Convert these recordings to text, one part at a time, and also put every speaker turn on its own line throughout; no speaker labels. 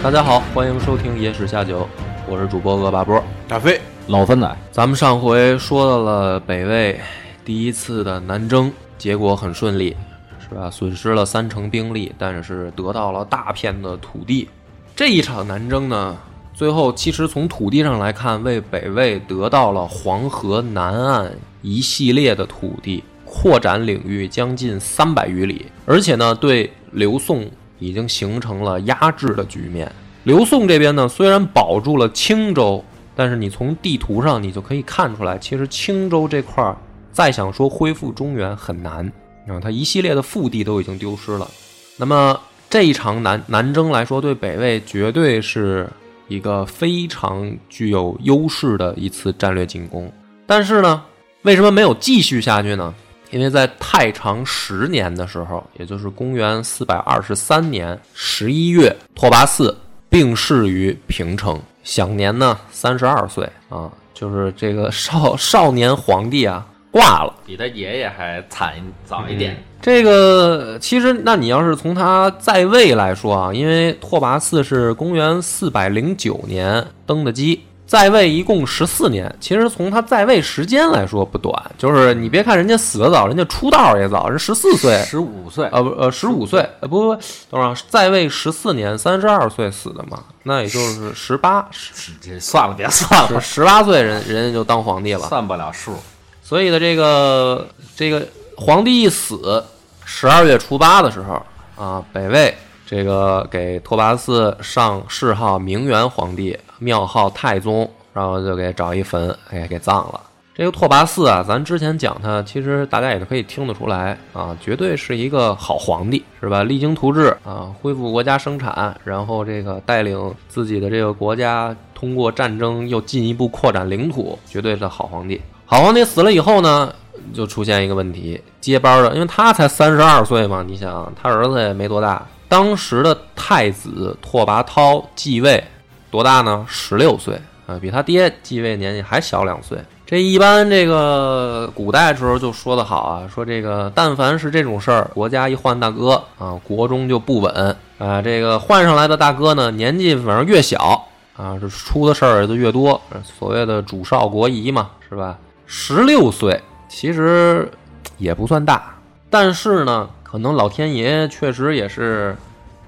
大家好，欢迎收听《野史下酒》，我是主播恶霸波。
大飞，
老分仔，
咱们上回说到了北魏第一次的南征，结果很顺利，是吧？损失了三成兵力，但是得到了大片的土地。这一场南征呢，最后其实从土地上来看，为北魏得到了黄河南岸一系列的土地，扩展领域将近三百余里，而且呢，对刘宋已经形成了压制的局面。刘宋这边呢，虽然保住了青州，但是你从地图上你就可以看出来，其实青州这块儿再想说恢复中原很难啊，它一系列的腹地都已经丢失了。那么这一场南南征来说，对北魏绝对是一个非常具有优势的一次战略进攻。但是呢，为什么没有继续下去呢？因为在太常十年的时候，也就是公元四百二十三年十一月，拓跋嗣病逝于平城，享年呢三十二岁啊，就是这个少少年皇帝啊挂了。
比他爷爷还惨早一点。
这个其实，那你要是从他在位来说啊，因为拓跋嗣是公元四百零九年登的基，在位一共十四年。其实从他在位时间来说不短，就是你别看人家死的早，人家出道也早，人十四岁，
十五岁，
呃不呃十五岁，呃不不，等会儿啊在位十四年，三十二岁死的嘛，那也就是十八十
这算了，别算了，
十八岁人人家就当皇帝了。
算不了数。
所以呢，这个这个皇帝一死，十二月初八的时候啊，北魏这个给拓跋嗣上谥号明元皇帝，庙号太宗，然后就给找一坟，哎，给葬了。这个拓跋嗣啊，咱之前讲他，其实大家也是可以听得出来啊，绝对是一个好皇帝，是吧？励精图治啊，恢复国家生产，然后这个带领自己的这个国家通过战争又进一步扩展领土，绝对是好皇帝。好皇帝死了以后呢，就出现一个问题，接班的，因为他才三十二岁嘛，你想他儿子也没多大。当时的太子拓跋焘继位多大呢？十六岁啊，比他爹继位年纪还小两岁。这一般这个古代时候就说得好啊，说这个但凡是这种事儿，国家一换大哥啊，国中就不稳啊。这个换上来的大哥呢，年纪反正越小啊，这出的事儿就越多。所谓的主少国疑嘛，是吧？十六岁其实也不算大，但是呢，可能老天爷确实也是，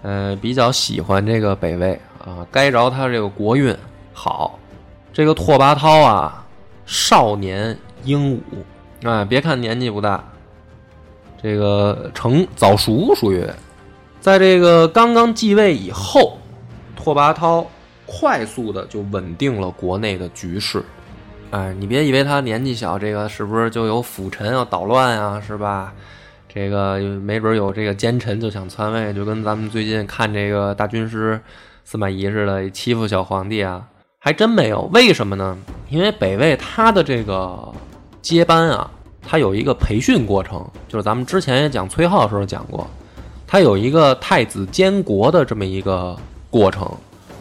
呃，比较喜欢这个北魏啊，该着他这个国运好。这个拓跋焘啊，少年英武，哎，别看年纪不大，这个成早熟属于，在这个刚刚继位以后，拓跋焘快速的就稳定了国内的局势。哎，你别以为他年纪小，这个是不是就有辅臣要捣乱啊？是吧？这个没准有这个奸臣就想篡位，就跟咱们最近看这个大军师司马懿似的，欺负小皇帝啊，还真没有。为什么呢？因为北魏他的这个接班啊，他有一个培训过程，就是咱们之前也讲崔浩的时候讲过，他有一个太子监国的这么一个过程。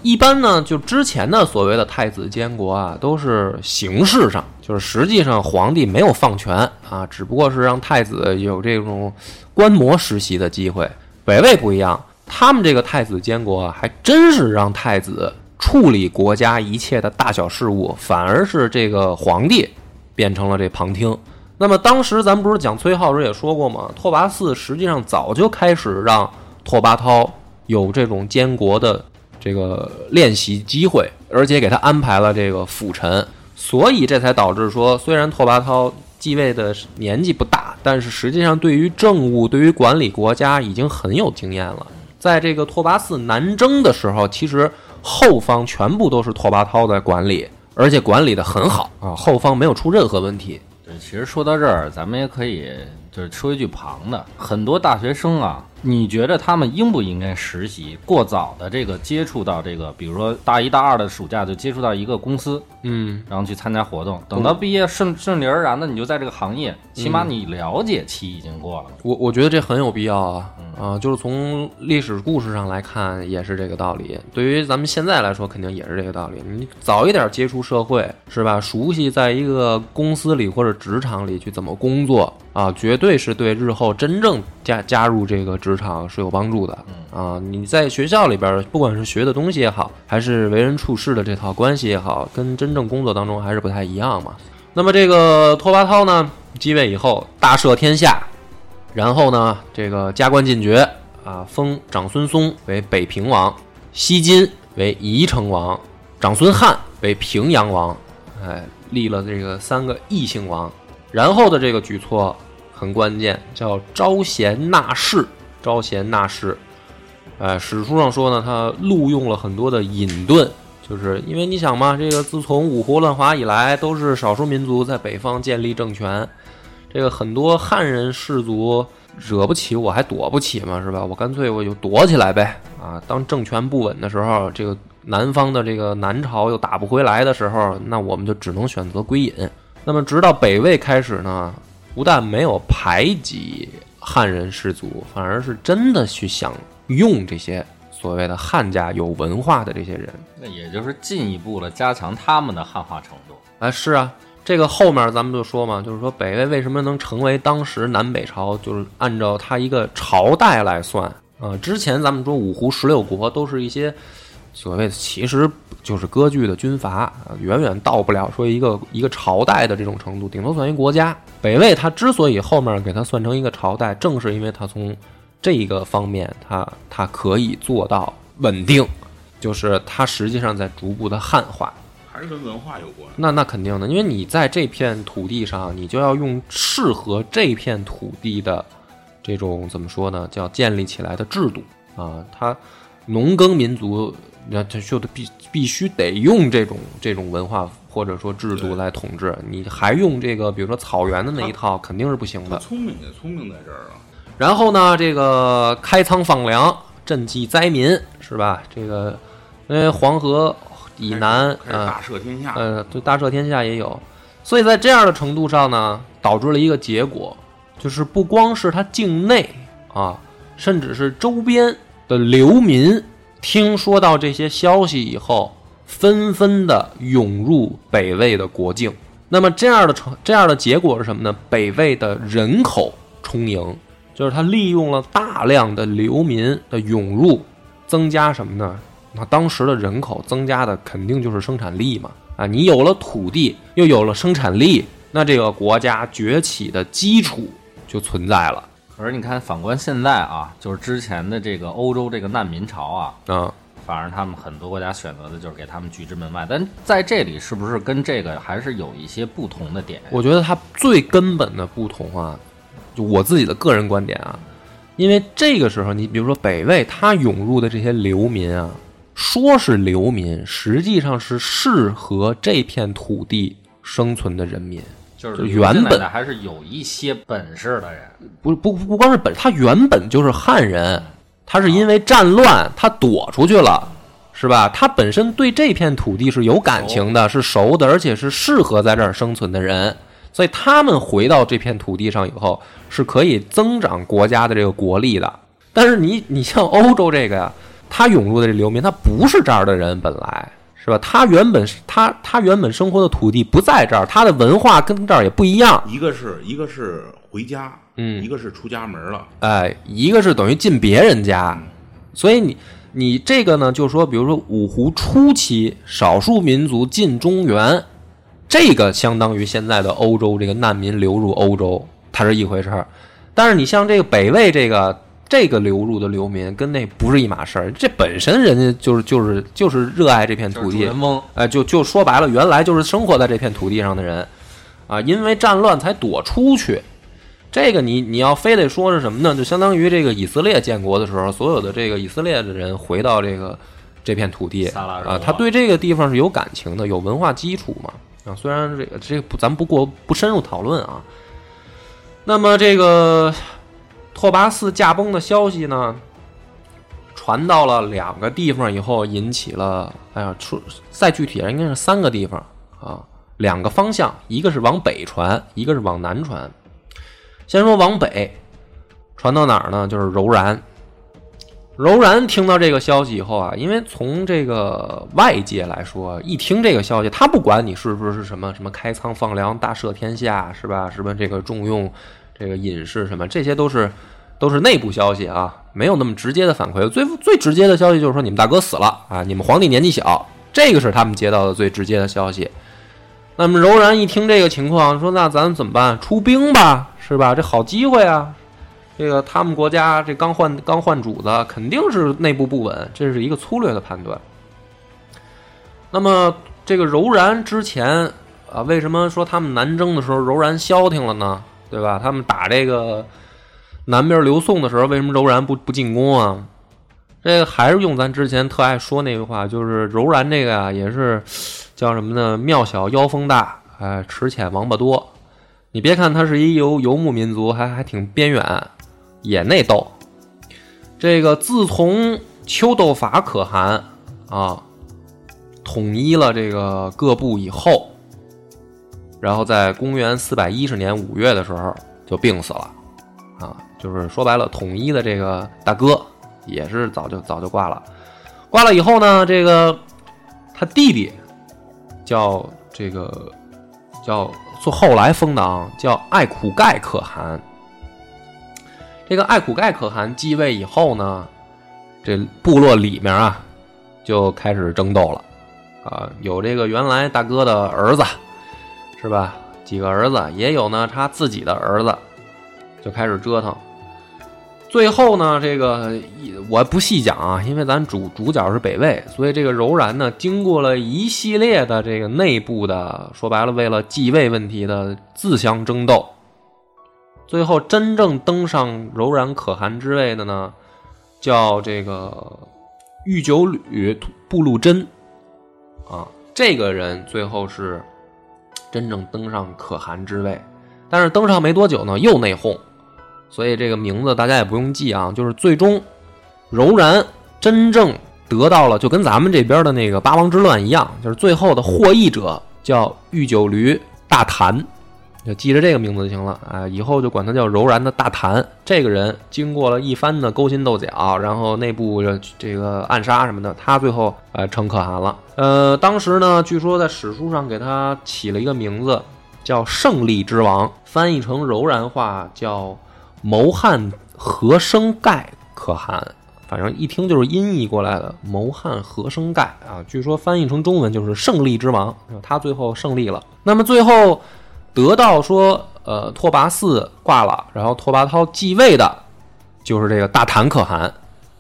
一般呢，就之前的所谓的太子监国啊，都是形式上，就是实际上皇帝没有放权啊，只不过是让太子有这种观摩实习的机会。北魏不一样，他们这个太子监国啊，还真是让太子处理国家一切的大小事务，反而是这个皇帝变成了这旁听。那么当时咱们不是讲崔浩时也说过吗？拓跋嗣实际上早就开始让拓跋焘有这种监国的。这个练习机会，而且给他安排了这个辅臣，所以这才导致说，虽然拓跋焘继位的年纪不大，但是实际上对于政务、对于管理国家已经很有经验了。在这个拓跋嗣南征的时候，其实后方全部都是拓跋焘在管理，而且管理的很好啊，后方没有出任何问题。
对，其实说到这儿，咱们也可以就是说一句旁的，很多大学生啊，你觉得他们应不应该实习？过早的这个接触到这个，比如说大一大二的暑假就接触到一个公司，
嗯，
然后去参加活动，等到毕业顺顺理而然的你就在这个行业，起码你了解期已经过了。
我我觉得这很有必要啊啊！就是从历史故事上来看，也是这个道理。对于咱们现在来说，肯定也是这个道理。你早一点接触社会，是吧？熟悉在一个公司里或者职场里去怎么工作啊，绝对是对日后真正加加入这个职场是有帮助的啊！你在学校里边，不管是学的东西也好，还是为人处事的这套关系也好，跟真正工作当中还是不太一样嘛。那么这个拓跋焘呢，继位以后大赦天下，然后呢，这个加官进爵啊，封长孙嵩为北平王，西金为宜城王，长孙翰为平阳王，哎，立了这个三个异姓王。然后的这个举措很关键，叫招贤纳士。招贤纳士，哎，史书上说呢，他录用了很多的隐遁，就是因为你想嘛，这个自从五胡乱华以来，都是少数民族在北方建立政权，这个很多汉人士族惹不起，我还躲不起嘛，是吧？我干脆我就躲起来呗，啊，当政权不稳的时候，这个南方的这个南朝又打不回来的时候，那我们就只能选择归隐。那么直到北魏开始呢，不但没有排挤汉人士族，反而是真的去想用这些所谓的汉家有文化的这些人。
那也就是进一步的加强他们的汉化程度。
啊，是啊，这个后面咱们就说嘛，就是说北魏为什么能成为当时南北朝，就是按照它一个朝代来算啊。之前咱们说五胡十六国都是一些所谓的，其实就是割据的军阀，啊远远到不了说一个一个朝代的这种程度，顶多算一国家。北魏它之所以后面给它算成一个朝代，正是因为它从这个方面，它它可以做到稳定，就是它实际上在逐步的汉化。
还是跟文化有关。
那那肯定的，因为你在这片土地上，你就要用适合这片土地的这种怎么说呢，叫建立起来的制度啊。它农耕民族，那它就得必必须得用这种这种文化或者说制度来统治。你还用这个，比如说草原的那一套，肯定是不行的。
聪明也聪明在这儿啊，
然后呢，这个开仓放粮，赈济灾民，是吧？这个因为黄河以南
呃。大赦天下。
呃，对，大赦天下也有，所以在这样的程度上呢，导致了一个结果，就是不光是他境内啊，甚至是周边的流民，听说到这些消息以后，纷纷的涌入北魏的国境。那么这样的成这样的结果是什么呢？北魏的人口充盈，就是他利用了大量的流民的涌入，增加什么呢？那当时的人口增加的肯定就是生产力嘛，啊，你有了土地，又有了生产力，那这个国家崛起的基础就存在了
可是你看，反观现在啊，就是之前的这个欧洲这个难民潮啊，
嗯。
反而他们很多国家选择的就是给他们拒之门外。但在这里是不是跟这个还是有一些不同的点？
我觉得它最根本的不同啊，就我自己的个人观点啊，因为这个时候，你比如说北魏，他涌入的这些流民啊，说是流民，实际上是适合这片土地生存的人民。
就是
原本
还是有一些本事的人。
不不不光是本，他原本就是汉人，他是因为战乱他躲出去了，是吧？他本身对这片土地是有感情的，是熟的，而且是适合在这儿生存的人，所以他们回到这片土地上以后，是可以增长国家的这个国力的。但是你你像欧洲这个呀，他涌入的这流民，他不是这儿的人，本来是吧？他原本是他他原本生活的土地不在这儿，他的文化跟这儿也不一样。
一个是一个是回家，
嗯
一个是出家门了。
哎，一个是等于进别人家，所以你你这个呢，就是说，比如说五胡初期少数民族进中原，这个相当于现在的欧洲这个难民流入欧洲，它是一回事儿。但是你像这个北魏这个这个流入的流民，跟那不是一码事儿。这本身人家就是就是就是热爱这片土地哎，就就说白了，原来就是生活在这片土地上的人，啊，因为战乱才躲出去。这个你你要非得说是什么呢？就相当于这个以色列建国的时候，所有的这个以色列的人回到这个这片土地啊，他对这个地方是有感情的，有文化基础嘛啊。虽然这个这个不，咱不过不深入讨论啊。那么这个拓跋嗣驾崩的消息呢，传到了两个地方以后，引起了哎呀，出再具体应该是三个地方啊，两个方向，一个是往北传，一个是往南传。先说往北，传到哪儿呢？就是柔然。柔然听到这个消息以后啊，因为从这个外界来说，一听这个消息，他不管你是不是什么什么开仓放粮、大赦天下，是吧？什么这个重用这个隐士什么，这些都是都是内部消息啊，没有那么直接的反馈。最最直接的消息就是说，你们大哥死了啊，你们皇帝年纪小，这个是他们接到的最直接的消息。那么柔然一听这个情况，说那咱怎么办？出兵吧，是吧？这好机会啊。这个他们国家这刚换刚换主子，肯定是内部不稳，这是一个粗略的判断。那么这个柔然之前啊，为什么说他们南征的时候柔然消停了呢？对吧？他们打这个南边刘宋的时候，为什么柔然不不进攻啊？这个还是用咱之前特爱说那句话，就是柔然这个呀，也是叫什么呢？庙小妖风大，哎，池浅王八多。你别看他是一游游牧民族，还还挺边远。也内斗，这个自从秋斗法可汗啊统一了这个各部以后，然后在公元四百一十年五月的时候就病死了啊，就是说白了，统一的这个大哥也是早就早就挂了。挂了以后呢，这个他弟弟叫这个叫做后来封的叫爱苦盖可汗。这个爱苦盖可汗继位以后呢，这部落里面啊就开始争斗了，啊，有这个原来大哥的儿子，是吧？几个儿子，也有呢他自己的儿子，就开始折腾。最后呢，这个我不细讲啊，因为咱主主角是北魏，所以这个柔然呢，经过了一系列的这个内部的，说白了，为了继位问题的自相争斗。最后真正登上柔然可汗之位的呢，叫这个御九旅布禄真啊，这个人最后是真正登上可汗之位，但是登上没多久呢，又内讧，所以这个名字大家也不用记啊。就是最终柔然真正得到了，就跟咱们这边的那个八王之乱一样，就是最后的获益者叫御九驴大谭。就记着这个名字就行了啊！以后就管他叫柔然的大谭。这个人经过了一番的勾心斗角，然后内部这个暗杀什么的，他最后呃成可汗了。呃，当时呢，据说在史书上给他起了一个名字，叫胜利之王，翻译成柔然话叫谋汉和生盖可汗。反正一听就是音译过来的，谋汉和生盖啊。据说翻译成中文就是胜利之王。他最后胜利了。那么最后。得到说，呃，拓跋嗣挂了，然后拓跋焘继位的，就是这个大谭可汗，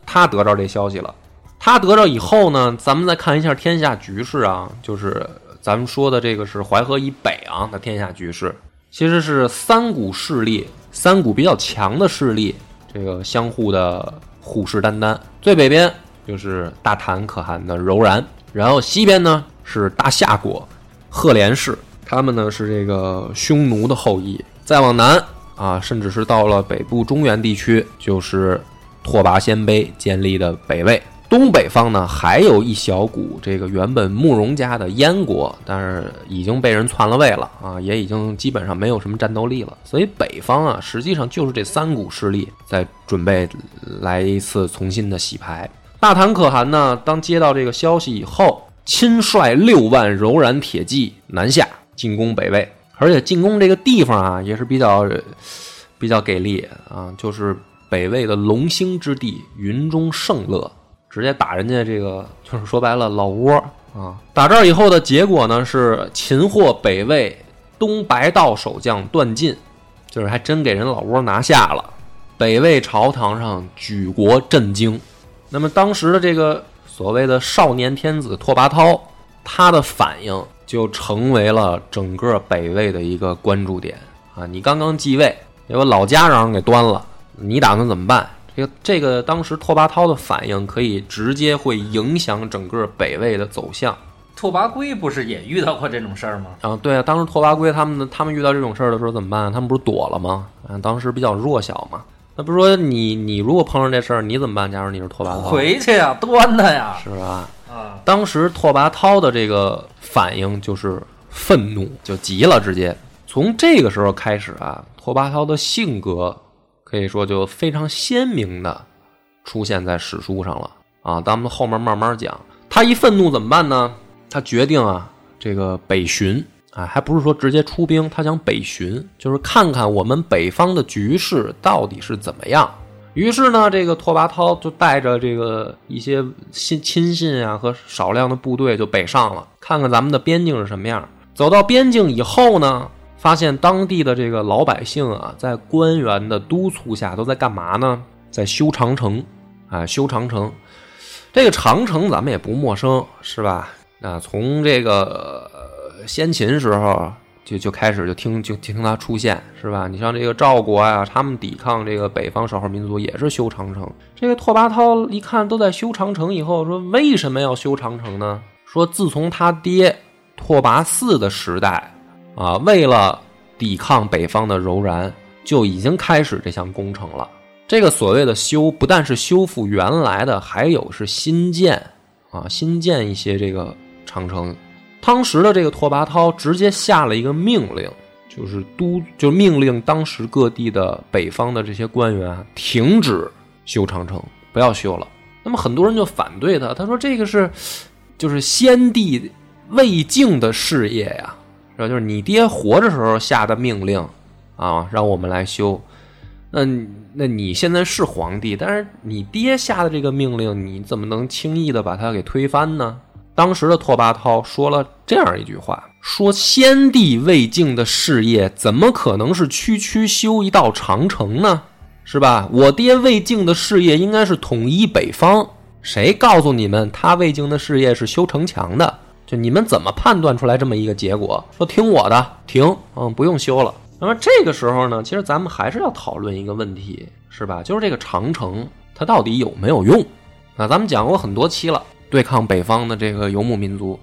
他得着这消息了。他得着以后呢，咱们再看一下天下局势啊，就是咱们说的这个是淮河以北啊的天下局势，其实是三股势力，三股比较强的势力，这个相互的虎视眈眈。最北边就是大谭可汗的柔然，然后西边呢是大夏国赫连氏。他们呢是这个匈奴的后裔，再往南啊，甚至是到了北部中原地区，就是拓跋鲜卑建立的北魏。东北方呢还有一小股这个原本慕容家的燕国，但是已经被人篡了位了啊，也已经基本上没有什么战斗力了。所以北方啊，实际上就是这三股势力在准备来一次重新的洗牌。大唐可汗呢，当接到这个消息以后，亲率六万柔然铁骑南下。进攻北魏，而且进攻这个地方啊，也是比较比较给力啊，就是北魏的龙兴之地云中胜乐，直接打人家这个，就是说白了老窝啊。打这儿以后的结果呢，是擒获北魏东白道守将段进，就是还真给人老窝拿下了。北魏朝堂上举国震惊。那么当时的这个所谓的少年天子拓跋焘，他的反应。就成为了整个北魏的一个关注点啊！你刚刚继位，结果老家让人给端了，你打算怎么办？这个这个，当时拓跋焘的反应可以直接会影响整个北魏的走向。
拓跋圭不是也遇到过这种事儿吗？
啊，对啊，当时拓跋圭他们他们遇到这种事儿的时候怎么办？他们不是躲了吗？啊，当时比较弱小嘛。那不是说你你如果碰上这事儿，你怎么办？假如你是拓跋焘，
回去呀，端他呀，
是吧？
啊，
当时拓跋焘的这个反应就是愤怒，就急了，直接。从这个时候开始啊，拓跋焘的性格可以说就非常鲜明的出现在史书上了啊。咱们后面慢慢讲。他一愤怒怎么办呢？他决定啊，这个北巡啊，还不是说直接出兵，他想北巡，就是看看我们北方的局势到底是怎么样。于是呢，这个拓跋焘就带着这个一些亲亲信啊和少量的部队就北上了，看看咱们的边境是什么样。走到边境以后呢，发现当地的这个老百姓啊，在官员的督促下都在干嘛呢？在修长城啊，修长城。这个长城咱们也不陌生，是吧？啊，从这个先秦时候就就开始就听就听他出现，是吧？你像这个赵国呀，他们抵抗这个北方少数民族也是修长城。这个拓跋焘一看都在修长城，以后说为什么要修长城呢？说自从他爹拓跋嗣的时代啊，为了抵抗北方的柔然，就已经开始这项工程了。这个所谓的修，不但是修复原来的，还有是新建啊，新建一些这个长城。当时的这个拓跋焘直接下了一个命令，就是督，就命令当时各地的北方的这些官员停止修长城，不要修了。那么很多人就反对他，他说这个是就是先帝未竟的事业呀，是吧？就是你爹活着时候下的命令啊，让我们来修。那那你现在是皇帝，但是你爹下的这个命令，你怎么能轻易的把它给推翻呢？当时的拓跋焘说了这样一句话：说先帝未竟的事业，怎么可能是区区修一道长城呢？是吧？我爹魏晋的事业应该是统一北方。谁告诉你们他魏晋的事业是修城墙的？就你们怎么判断出来这么一个结果？说听我的，停，嗯，不用修了。那么这个时候呢，其实咱们还是要讨论一个问题，是吧？就是这个长城它到底有没有用？啊，咱们讲过很多期了，对抗北方的这个游牧民族，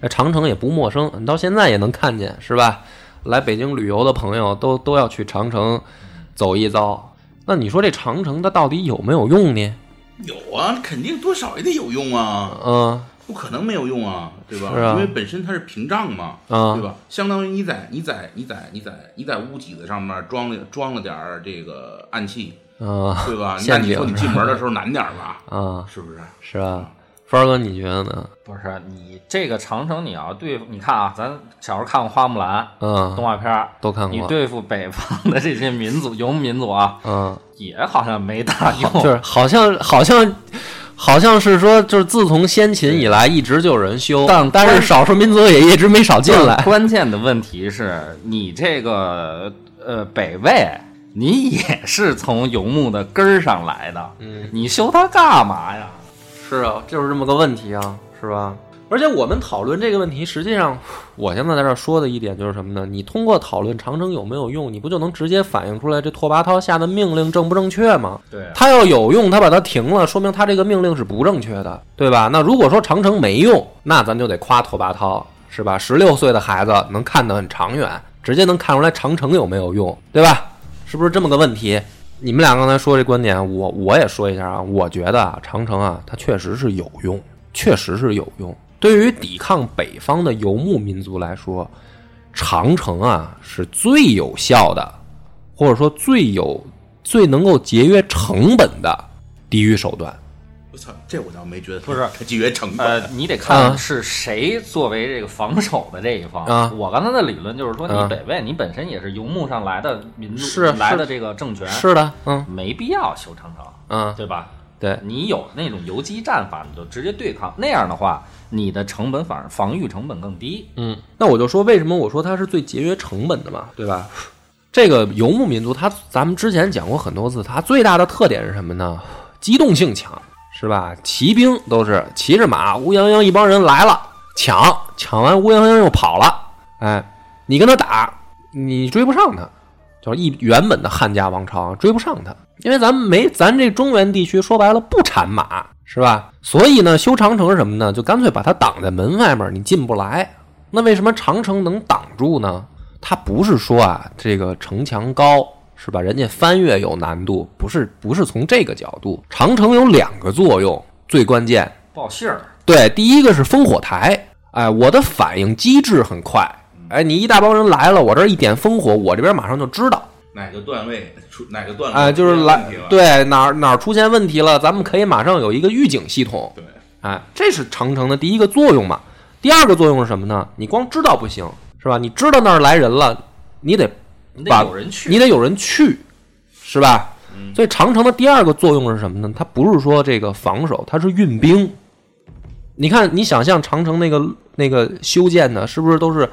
那长城也不陌生，你到现在也能看见，是吧？来北京旅游的朋友都都要去长城走一遭。那你说这长城它到底有没有用呢？
有啊，肯定多少也得有用啊。
嗯。
不可能没有用啊，对吧？
是啊，
因为本身它是屏障嘛，
啊，
对吧？相当于你在你在你在你在你在屋脊子上面装了装了点儿这个暗器，
啊，
对吧？那你说你进门的时候难点吧？
啊，
是不是？
是啊，峰哥你觉得呢？
不是你这个长城，你要对付，你看啊，咱小时候看过花木兰，
嗯，
动画片
都看过。
你对付北方的这些民族游牧民族啊，
嗯，
也好像没大用，
就是好像好像。好像是说，就是自从先秦以来，一直就有人修，但但是少数民族也一直没少进来。
关键的问题是你这个呃北魏，你也是从游牧的根儿上来的，
嗯，
你修它干嘛呀？
是啊，就是这么个问题啊，是吧？而且我们讨论这个问题，实际上，我现在在这说的一点就是什么呢？你通过讨论长城有没有用，你不就能直接反映出来这拓跋焘下的命令正不正确吗？
对，
他要有用，他把它停了，说明他这个命令是不正确的，对吧？那如果说长城没用，那咱就得夸拓跋焘，是吧？十六岁的孩子能看得很长远，直接能看出来长城有没有用，对吧？是不是这么个问题？你们俩刚才说这观点，我我也说一下啊，我觉得啊，长城啊，它确实是有用，确实是有用。对于抵抗北方的游牧民族来说，长城啊是最有效的，或者说最有、最能够节约成本的抵御手段。
我操，这我倒没觉得
不是
节约成本。
呃，你得看是谁作为这个防守的这一方。
啊，
我刚才的理论就是说，你北魏，你本身也是游牧上来的民族，
是
来的这个政权，
是的，嗯，
没必要修长城，
嗯，
对吧？
对
你有那种游击战法，你就直接对抗，那样的话，你的成本反而防御成本更低。
嗯，那我就说为什么我说它是最节约成本的嘛，对吧？这个游牧民族，它咱们之前讲过很多次，它最大的特点是什么呢？机动性强，是吧？骑兵都是骑着马，乌泱泱一帮人来了，抢，抢完乌泱泱又跑了，哎，你跟他打，你追不上他。就是一原本的汉家王朝追不上他，因为咱们没咱这中原地区说白了不产马，是吧？所以呢，修长城什么呢？就干脆把它挡在门外面，你进不来。那为什么长城能挡住呢？它不是说啊，这个城墙高是吧？人家翻越有难度，不是不是从这个角度。长城有两个作用，最关键，
报信儿，
对，第一个是烽火台，哎，我的反应机制很快，哎，你一大帮人来了，我这儿一点烽火，我这边马上就知道，
哪个段位出哪个段位
哎，就是来对哪儿哪儿出现问题了，咱们可以马上有一个预警系统，
对
哎，这是长城的第一个作用嘛。第二个作用是什么呢？你光知道不行，是吧？你知道那儿来人了，你得
你
把
得有人去，
你得有人去，是吧？所以长城的第二个作用是什么呢？它不是说这个防守，它是运兵。你看，你想象长城那个那个修建的，是不是都是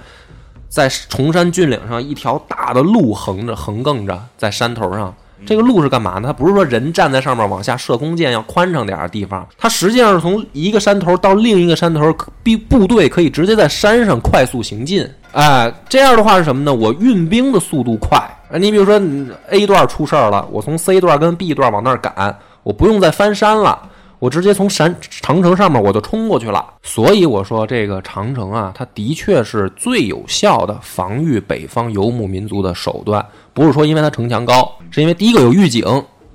在崇山峻岭上一条大的路横着横亘着在山头上？这个路是干嘛呢？它不是说人站在上面往下射弓箭要宽敞点儿的地方，它实际上是从一个山头到另一个山头，部部队可以直接在山上快速行进。哎，这样的话是什么呢？我运兵的速度快。你比如说 A 段出事儿了，我从 C 段跟 B 段往那儿赶，我不用再翻山了。我直接从山长城上面我就冲过去了，所以我说这个长城啊，它的确是最有效的防御北方游牧民族的手段。不是说因为它城墙高，是因为第一个有预警，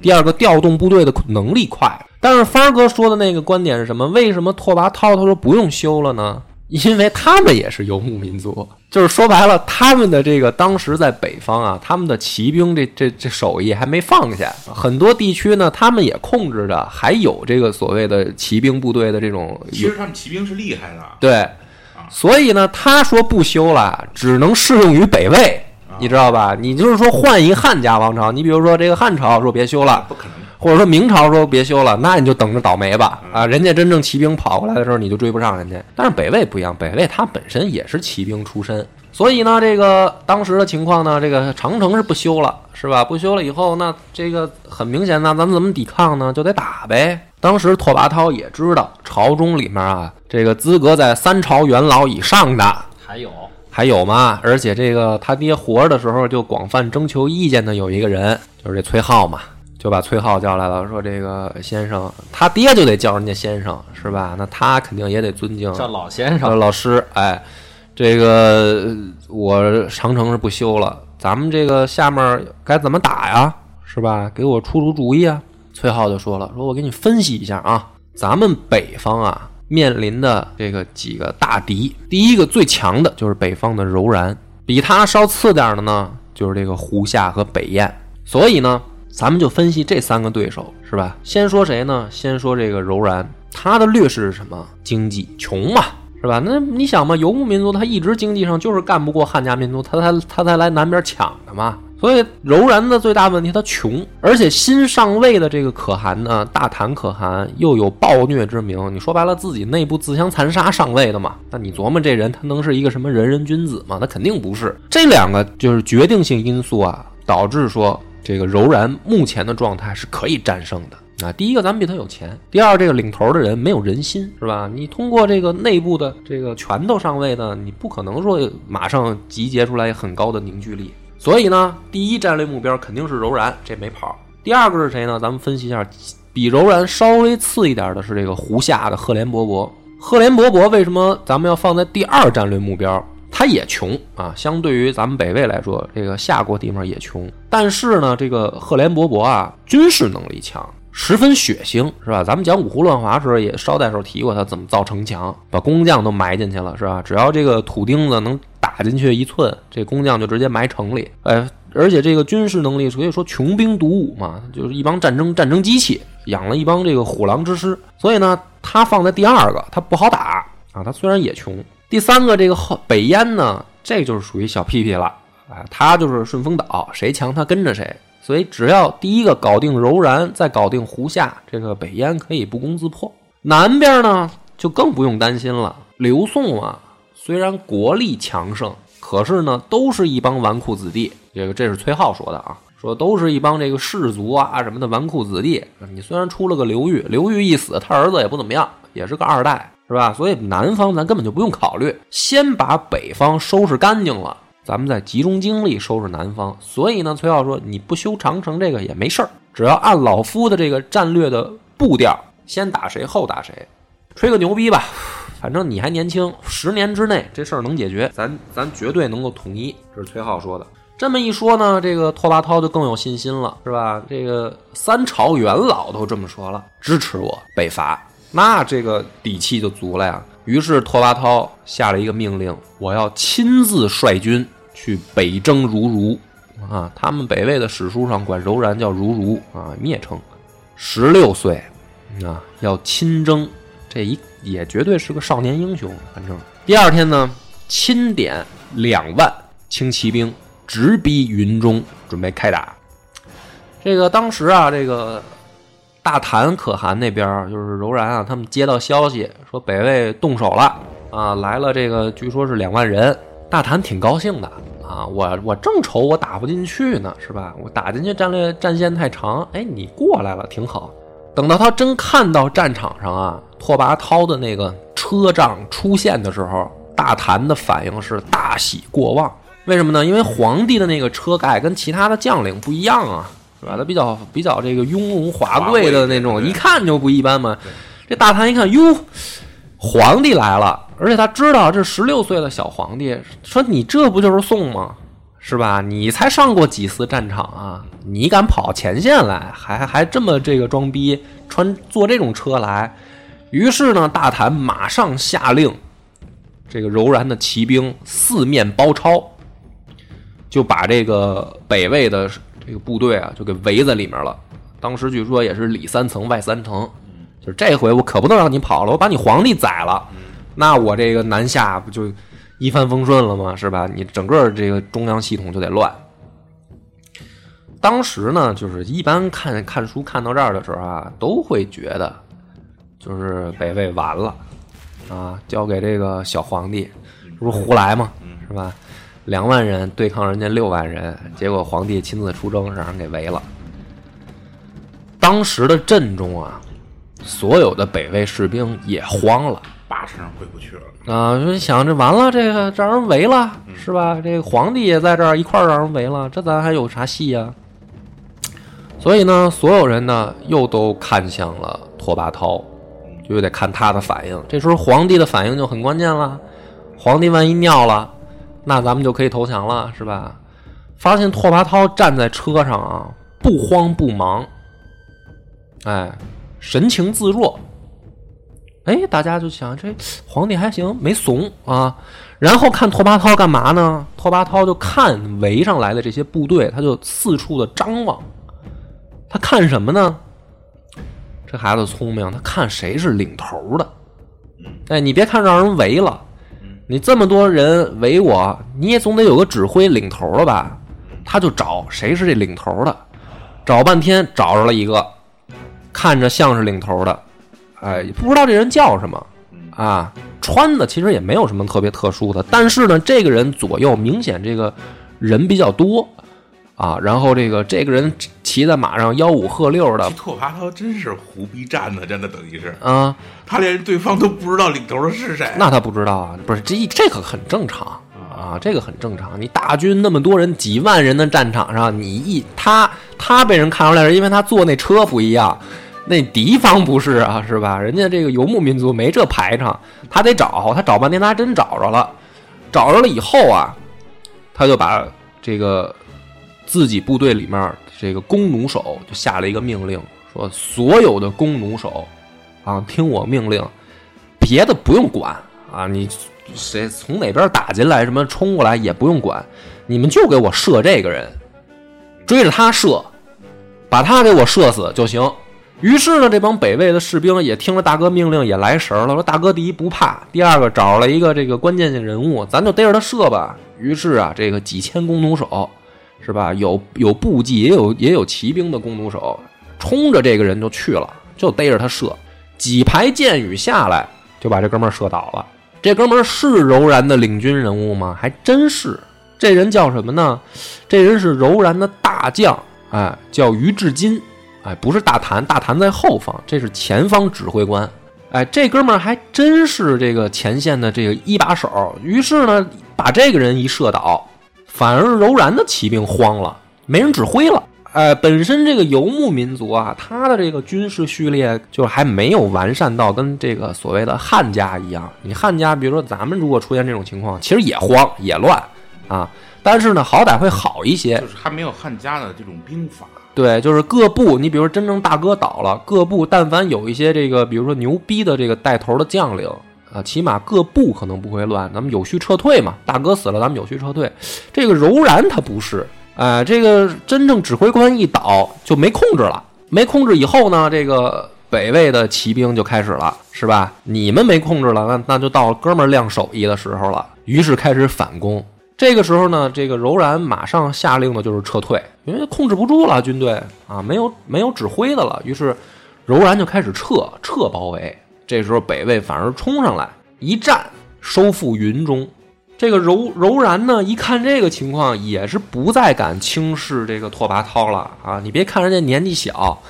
第二个调动部队的能力快。但是帆儿哥说的那个观点是什么？为什么拓跋焘他说不用修了呢？因为他们也是游牧民族，就是说白了，他们的这个当时在北方啊，他们的骑兵这这这手艺还没放下，很多地区呢，他们也控制着，还有这个所谓的骑兵部队的这种
其实他们骑兵是厉害的，
对，所以呢，他说不修了，只能适用于北魏，你知道吧？你就是说换一汉家王朝，你比如说这个汉朝说别修了，
不可能。
或者说明朝说别修了，那你就等着倒霉吧！啊，人家真正骑兵跑过来的时候，你就追不上人家。但是北魏不一样，北魏它本身也是骑兵出身，所以呢，这个当时的情况呢，这个长城是不修了，是吧？不修了以后，那这个很明显，那咱们怎么抵抗呢？就得打呗。当时拓跋焘也知道，朝中里面啊，这个资格在三朝元老以上的
还有
还有嘛，而且这个他爹活着的时候就广泛征求意见的有一个人，就是这崔浩嘛，就把崔浩叫来了，说这个先生，他爹就得叫人家先生是吧？那他肯定也得尊敬
叫老先生，
老师，哎，这个呃我长城是不修了，咱们这个下面该怎么打呀？是吧？给我出出主意啊！崔浩就说了，说我给你分析一下啊，咱们北方啊面临的这个几个大敌，第一个最强的就是北方的柔然，比他稍次点的呢就是这个胡夏和北燕，所以呢，咱们就分析这三个对手，是吧？先说谁呢？先说这个柔然，他的劣势是什么？经济穷嘛，是吧？那你想嘛，游牧民族他一直经济上就是干不过汉家民族，他才他才来南边抢的嘛。所以柔然的最大问题，他穷，而且新上位的这个可汗呢，大谈可汗又有暴虐之名。你说白了，自己内部自相残杀上位的嘛？那你琢磨这人，他能是一个什么仁人君子吗？他肯定不是。这两个就是决定性因素啊，导致说这个柔然目前的状态是可以战胜的。啊，第一个咱们比他有钱，第二这个领头的人没有人心，是吧？你通过这个内部的这个拳头上位呢，你不可能说马上集结出来很高的凝聚力。所以呢，第一战略目标肯定是柔然，这没跑。第二个是谁呢？咱们分析一下，比柔然稍微次一点的是这个胡夏的赫连勃勃。赫连勃勃为什么咱们要放在第二战略目标？他也穷啊，相对于咱们北魏来说，这个夏国地方也穷。但是呢，这个赫连勃勃啊，军事能力强，十分血腥，是吧？咱们讲五胡乱华时候也捎带手提过他怎么造城墙，把工匠都埋进去了，是吧？只要这个土钉子能打进去一寸，这工匠就直接埋城里。哎，而且这个军事能力可以说穷兵黩武嘛，就是一帮战争战争机器，养了一帮这个虎狼之师。所以呢，他放在第二个，他不好打啊。他虽然也穷。第三个这个后北燕呢，这就是属于小屁屁了啊，他就是顺风倒，谁强他跟着谁。所以只要第一个搞定柔然，再搞定胡夏，这个北燕可以不攻自破。南边呢就更不用担心了。刘宋啊，虽然国力强盛，可是呢都是一帮纨绔子弟。这个这是崔浩说的啊，说都是一帮这个士族啊什么的纨绔子弟。你虽然出了个刘裕，刘裕一死，他儿子也不怎么样，也是个二代。是吧？所以南方咱根本就不用考虑，先把北方收拾干净了，咱们再集中精力收拾南方。所以呢，崔浩说你不修长城这个也没事儿，只要按老夫的这个战略的步调先打谁后打谁，吹个牛逼吧，反正你还年轻，十年之内这事儿能解决，咱咱绝对能够统一。这是崔浩说的。这么一说呢，这个拓跋焘就更有信心了，是吧？这个三朝元老都这么说了，支持我北伐，那这个底气就足了呀。于是拓跋焘下了一个命令，我要亲自率军去北征如如啊。他们北魏的史书上管柔然叫如如啊，蔑称。十六岁啊，要亲征，这一也绝对是个少年英雄。反正第二天呢，钦点两万轻骑兵。直逼云中，准备开打。这个当时啊，这个大谭可汗那边就是柔然啊，他们接到消息说北魏动手了啊，来了这个据说是两万人。大谭挺高兴的啊，我我正愁我打不进去呢，是吧？我打进去战略战线太长，哎，你过来了挺好。等到他真看到战场上啊，拓跋焘的那个车仗出现的时候，大谭的反应是大喜过望。为什么呢？因为皇帝的那个车盖跟其他的将领不一样啊，是吧？他比较比较这个雍容华贵的那种，一看就不一般嘛。这大唐一看，哟，皇帝来了，而且他知道这十六岁的小皇帝，说你这不就是宋吗？是吧？你才上过几次战场啊？你敢跑前线来，还还这么这个装逼，穿坐这种车来？于是呢，大谭马上下令，这个柔然的骑兵四面包抄。就把这个北魏的这个部队啊，就给围在里面了。当时据说也是里三层外三层，就是这回我可不能让你跑了，我把你皇帝宰了，那我这个南下不就一帆风顺了吗？是吧？你整个这个中央系统就得乱。当时呢，就是一般看看书看到这儿的时候啊，都会觉得就是北魏完了啊，交给这个小皇帝，这不是胡来吗？是吧？两万人对抗人家六万人，结果皇帝亲自出征，让人给围了。当时的阵中啊，所有的北魏士兵也慌了，
八成回不去了
啊！就想这完了，这个让人围了，是吧？这个皇帝也在这儿一块儿让人围了，这咱还有啥戏呀？所以呢，所有人呢又都看向了拓跋焘，就得看他的反应。这时候皇帝的反应就很关键了，皇帝万一尿了。那咱们就可以投降了，是吧？发现拓跋焘站在车上啊，不慌不忙，哎，神情自若。哎，大家就想这皇帝还行，没怂啊。然后看拓跋焘干嘛呢？拓跋焘就看围上来的这些部队，他就四处的张望。他看什么呢？这孩子聪明，他看谁是领头的。哎，你别看让人围了。你这么多人围我，你也总得有个指挥领头了吧？他就找谁是这领头的，找半天找着了一个，看着像是领头的，哎，不知道这人叫什么啊？穿的其实也没有什么特别特殊的，但是呢，这个人左右明显这个人比较多。啊，然后这个这个人骑在马上吆五喝六的，
拓跋焘真是胡逼战的，真的等于是
啊，
他连对方都不知道领头的是谁，
那他不知道啊，不是这这个很正常啊，这个很正常。你大军那么多人，几万人的战场上，你一他他被人看出来是因为他坐那车不一样，那敌方不是啊，是吧？人家这个游牧民族没这排场，他得找他找半天，他还真找着了，找着了以后啊，他就把这个。自己部队里面这个弓弩手就下了一个命令，说所有的弓弩手啊，听我命令，别的不用管啊，你谁从哪边打进来，什么冲过来也不用管，你们就给我射这个人，追着他射，把他给我射死就行。于是呢，这帮北魏的士兵也听了大哥命令，也来神了，说大哥第一不怕，第二个找了一个这个关键性人物，咱就逮着他射吧。于是啊，这个几千弓弩手。是吧？有有步骑，也有也有骑兵的弓弩手，冲着这个人就去了，就逮着他射。几排箭雨下来，就把这哥们儿射倒了。这哥们儿是柔然的领军人物吗？还真是。这人叫什么呢？这人是柔然的大将，哎，叫于志金，哎，不是大谭，大谭在后方，这是前方指挥官。哎，这哥们儿还真是这个前线的这个一把手。于是呢，把这个人一射倒。反而柔然的骑兵慌了，没人指挥了。呃，本身这个游牧民族啊，他的这个军事序列就还没有完善到跟这个所谓的汉家一样。你汉家，比如说咱们如果出现这种情况，其实也慌也乱啊，但是呢，好歹会好一些。
就是还没有汉家的这种兵法。
对，就是各部，你比如说真正大哥倒了，各部但凡有一些这个，比如说牛逼的这个带头的将领啊，起码各部可能不会乱，咱们有序撤退嘛。大哥死了，咱们有序撤退。这个柔然他不是。哎，这个真正指挥官一倒就没控制了，没控制以后呢，这个北魏的骑兵就开始了，是吧？你们没控制了，那那就到哥们儿亮手艺的时候了。于是开始反攻。这个时候呢，这个柔然马上下令的就是撤退，因为控制不住了军队啊，没有没有指挥的了。于是柔然就开始撤撤包围。这时候北魏反而冲上来一战，收复云中。这个柔柔然呢，一看这个情况，也是不再敢轻视这个拓跋焘了啊！你别看人家年纪小，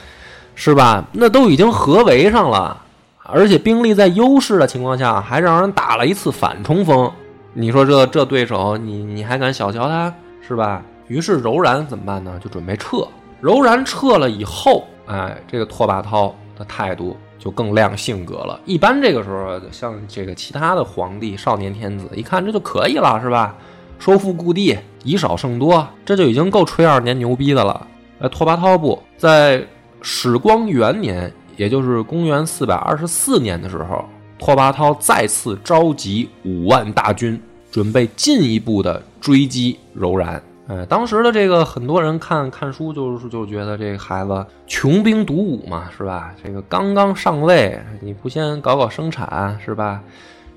是吧？那都已经合围上了，而且兵力在优势的情况下，还让人打了一次反冲锋。你说这这对手，你你还敢小瞧他，是吧？于是柔然怎么办呢？就准备撤。柔然撤了以后，哎，这个拓跋焘的态度。就更亮性格了。一般这个时候，像这个其他的皇帝、少年天子，一看这就可以了，是吧？收复故地，以少胜多，这就已经够吹二年牛逼的了。呃，拓跋焘不在始光元年，也就是公元四百二十四年的时候，拓跋焘再次召集五万大军，准备进一步的追击柔然。呃，当时的这个很多人看看书，就是就觉得这个孩子穷兵黩武嘛，是吧？这个刚刚上位，你不先搞搞生产，是吧？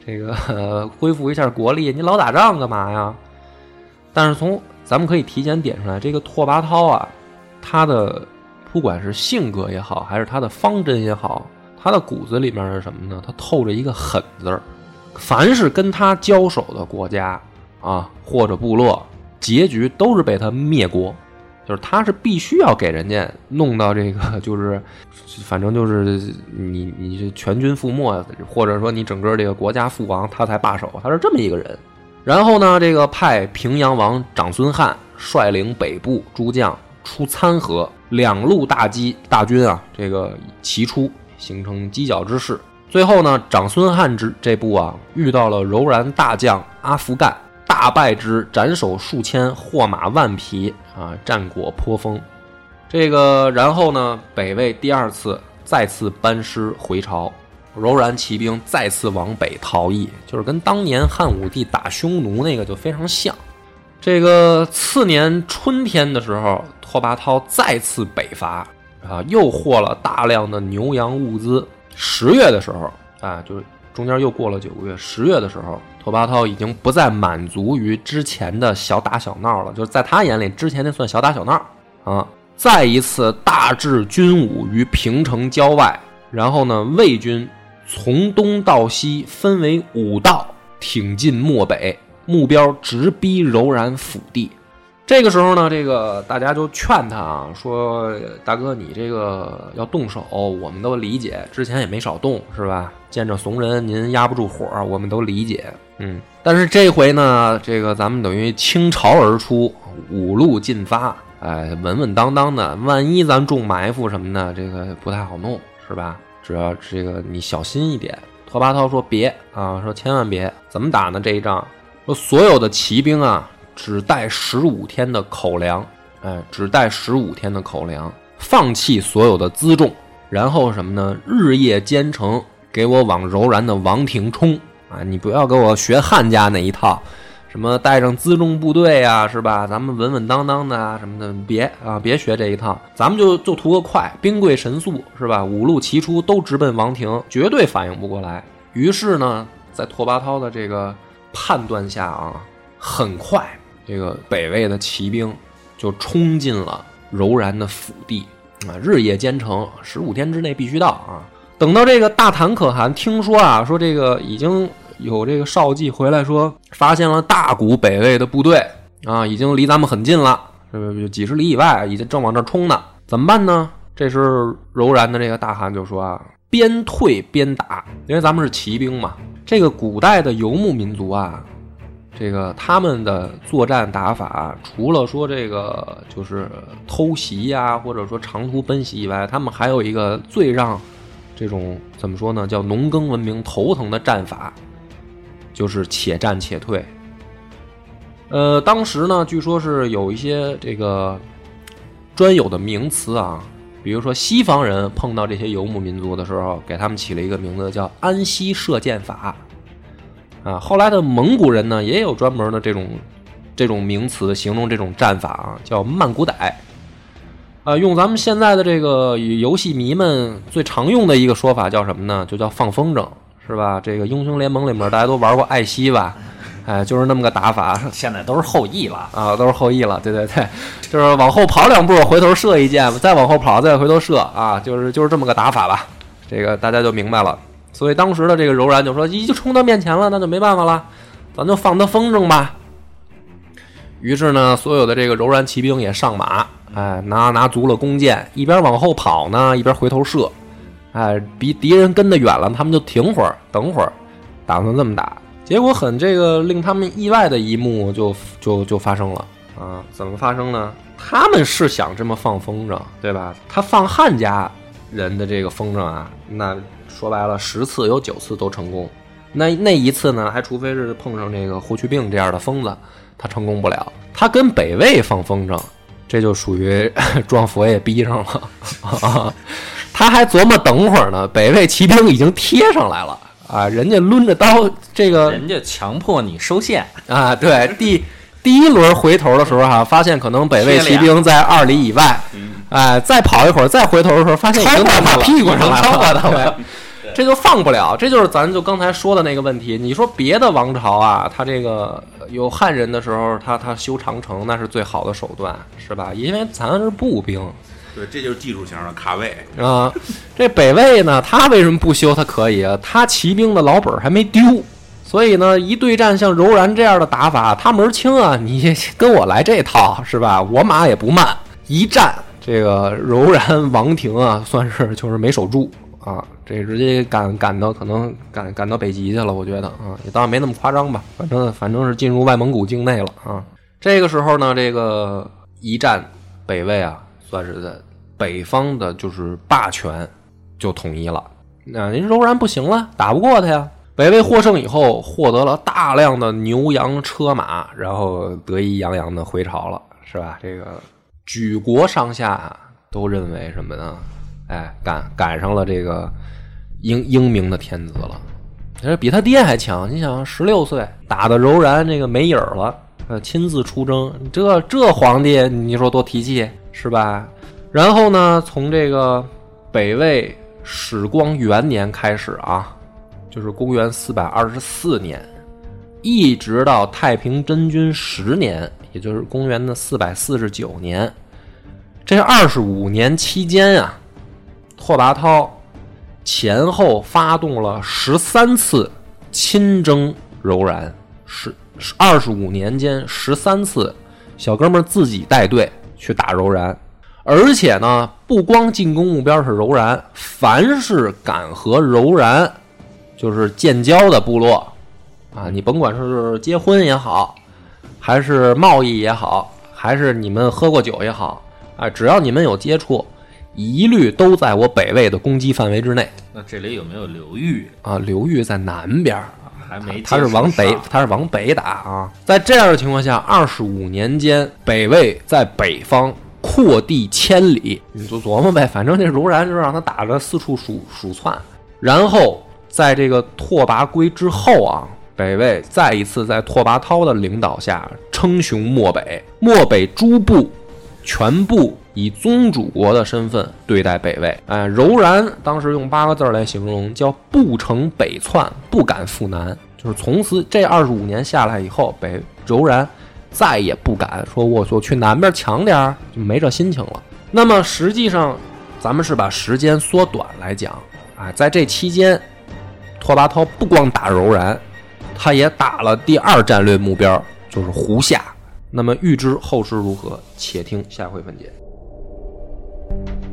这个 恢复一下国力，你老打仗干嘛呀？但是从咱们可以提前点出来，这个拓跋焘啊，他的不管是性格也好，还是他的方针也好，他的骨子里面是什么呢？他透着一个狠字儿。凡是跟他交手的国家啊，或者部落。结局都是被他灭国，就是他是必须要给人家弄到这个，就是反正就是你你这全军覆没，或者说你整个这个国家覆亡，他才罢手。他是这么一个人。然后呢，这个派平阳王长孙翰率领北部诸将出参合，两路大击大军啊，这个齐出，形成犄角之势。最后呢，长孙翰之这部啊，遇到了柔然大将阿福干。大败之，斩首数千，获马万匹，啊，战果颇丰。这个，然后呢，北魏第二次再次班师回朝，柔然骑兵再次往北逃逸，就是跟当年汉武帝打匈奴那个就非常像。这个次年春天的时候，拓跋焘再次北伐，啊，又获了大量的牛羊物资。十月的时候，啊，就是。中间又过了九个月，十月的时候，拓跋焘已经不再满足于之前的小打小闹了，就是在他眼里，之前那算小打小闹啊。再一次大置军伍于平城郊外，然后呢，魏军从东到西分为五道挺进漠北，目标直逼柔然府地。这个时候呢，这个大家就劝他啊，说大哥，你这个要动手，我们都理解，之前也没少动，是吧？见着怂人，您压不住火，我们都理解。嗯，但是这回呢，这个咱们等于倾巢而出，五路进发，哎，稳稳当当的，万一咱中埋伏什么的，这个不太好弄，是吧？只要这个你小心一点。拓跋焘说别啊，说千万别，怎么打呢？这一仗，说所有的骑兵啊。只带十五天的口粮，哎，只带十五天的口粮，放弃所有的辎重，然后什么呢？日夜兼程，给我往柔然的王庭冲啊！你不要给我学汉家那一套，什么带上辎重部队啊，是吧？咱们稳稳当当的啊，什么的，别啊，别学这一套，咱们就就图个快，兵贵神速，是吧？五路齐出，都直奔王庭，绝对反应不过来。于是呢，在拓跋焘的这个判断下啊，很快。这个北魏的骑兵就冲进了柔然的府地啊，日夜兼程，十五天之内必须到啊。等到这个大唐可汗听说啊，说这个已经有这个少骑回来，说发现了大股北魏的部队啊，已经离咱们很近了，是几十里以外，已经正往这冲呢。怎么办呢？这时柔然的这个大汗就说啊，边退边打，因为咱们是骑兵嘛。这个古代的游牧民族啊。这个他们的作战打法，除了说这个就是偷袭呀、或者说长途奔袭以外，他们还有一个最让这种怎么说呢，叫农耕文明头疼的战法，就是且战且退。呃，当时呢，据说是有一些这个专有的名词啊，比如说西方人碰到这些游牧民族的时候，给他们起了一个名字叫安息射箭法。啊，后来的蒙古人呢，也有专门的这种这种名词形容这种战法啊，叫曼古傣。啊，用咱们现在的这个游戏迷们最常用的一个说法叫什么呢？就叫放风筝，是吧？这个英雄联盟里面大家都玩过艾希吧？哎，就是那么个打法
现在都是后羿了。
啊，都是后羿了。对对对，就是往后跑两步，回头射一箭，再往后跑，再回头射啊，就是就是这么个打法吧。这个大家就明白了。所以当时的这个柔然就说：“已经冲到面前了，那就没办法了，咱就放他风筝吧。”于是呢，所有的这个柔然骑兵也上马，哎，拿拿足了弓箭，一边往后跑呢，一边回头射，哎，比敌人跟得远了，他们就停会儿，等会儿，打算这么打。结果很这个令他们意外的一幕就就就发生了啊！怎么发生呢？他们是想这么放风筝，对吧？他放汉家人的这个风筝啊，那说白了，十次有九次都成功。那那一次呢，还除非是碰上这个霍去病这样的疯子，他成功不了。他跟北魏放风筝，这就属于 装佛爷逼上了啊！他还琢磨等会儿呢，北魏骑兵已经贴上来了啊，人家抡着刀，这个
人家强迫你收线，
啊，对，第第一轮回头的时候哈、发现可能北魏骑兵在二里以外，哎，再跑一会儿，再回头的时候，发现已经在马屁股上来了，这就放不了，这就是咱就刚才说的那个问题。你说别的王朝啊，他这个有汉人的时候，他他修长城那是最好的手段，是吧？因为咱是步兵
对，这就是技术型的卡位。
啊。这北魏呢，他为什么不修？他可以啊，他骑兵的老本儿还没丢。所以呢，一对战像柔然这样的打法，他门儿清啊！你跟我来这套是吧？我马也不慢，一战这个柔然王庭啊，算是就是没守住啊，这直接赶赶到可能赶赶到北极去了，我觉得啊，也当然没那么夸张吧，反正反正是进入外蒙古境内了啊。这个时候呢，这个一战北魏啊，算是在北方的就是霸权就统一了。那您柔然不行了，打不过他呀。北魏获胜以后，获得了大量的牛羊车马，然后得意洋洋的回朝了，是吧？这个举国上下都认为什么呢？哎，赶赶上了这个英英明的天子了，这比他爹还强。你想，十六岁打的柔然这个没影儿了，呃，亲自出征，这这皇帝，你说多提气是吧？然后呢，从这个北魏始光元年开始啊，就是公元四百二十四年，一直到太平真君十年，也就是公元的四百四十九年，这二十五年期间啊，拓跋焘前后发动了十三次亲征柔然，十二十五年间十三次，小哥们自己带队去打柔然。而且呢，不光进攻目标是柔然，凡是敢和柔然就是建交的部落啊，你甭管是结婚也好，还是贸易也好，还是你们喝过酒也好，啊，只要你们有接触，一律都在我北魏的攻击范围之内
那这里有没有刘裕？
啊。刘裕在南边儿，
还没
他是往北他是往北打啊。在这样的情况下，二十五年间，北魏在北方扩地千里，你就琢磨呗，反正这柔然就让他打着四处鼠鼠窜，然后在这个拓跋圭之后啊，北魏再一次在拓跋焘的领导下称雄漠北，漠北诸部全部以宗主国的身份对待北魏。哎，柔然当时用八个字儿来形容，叫不成北窜，不敢赴南。就是从此这二十五年下来以后，北柔然再也不敢说我我去南边强点儿，就没这心情了。那么实际上，咱们是把时间缩短来讲，啊，在这期间，拓跋焘不光打柔然，他也打了第二战略目标，就是胡夏。那么预知后事如何，且听下回分解。thank you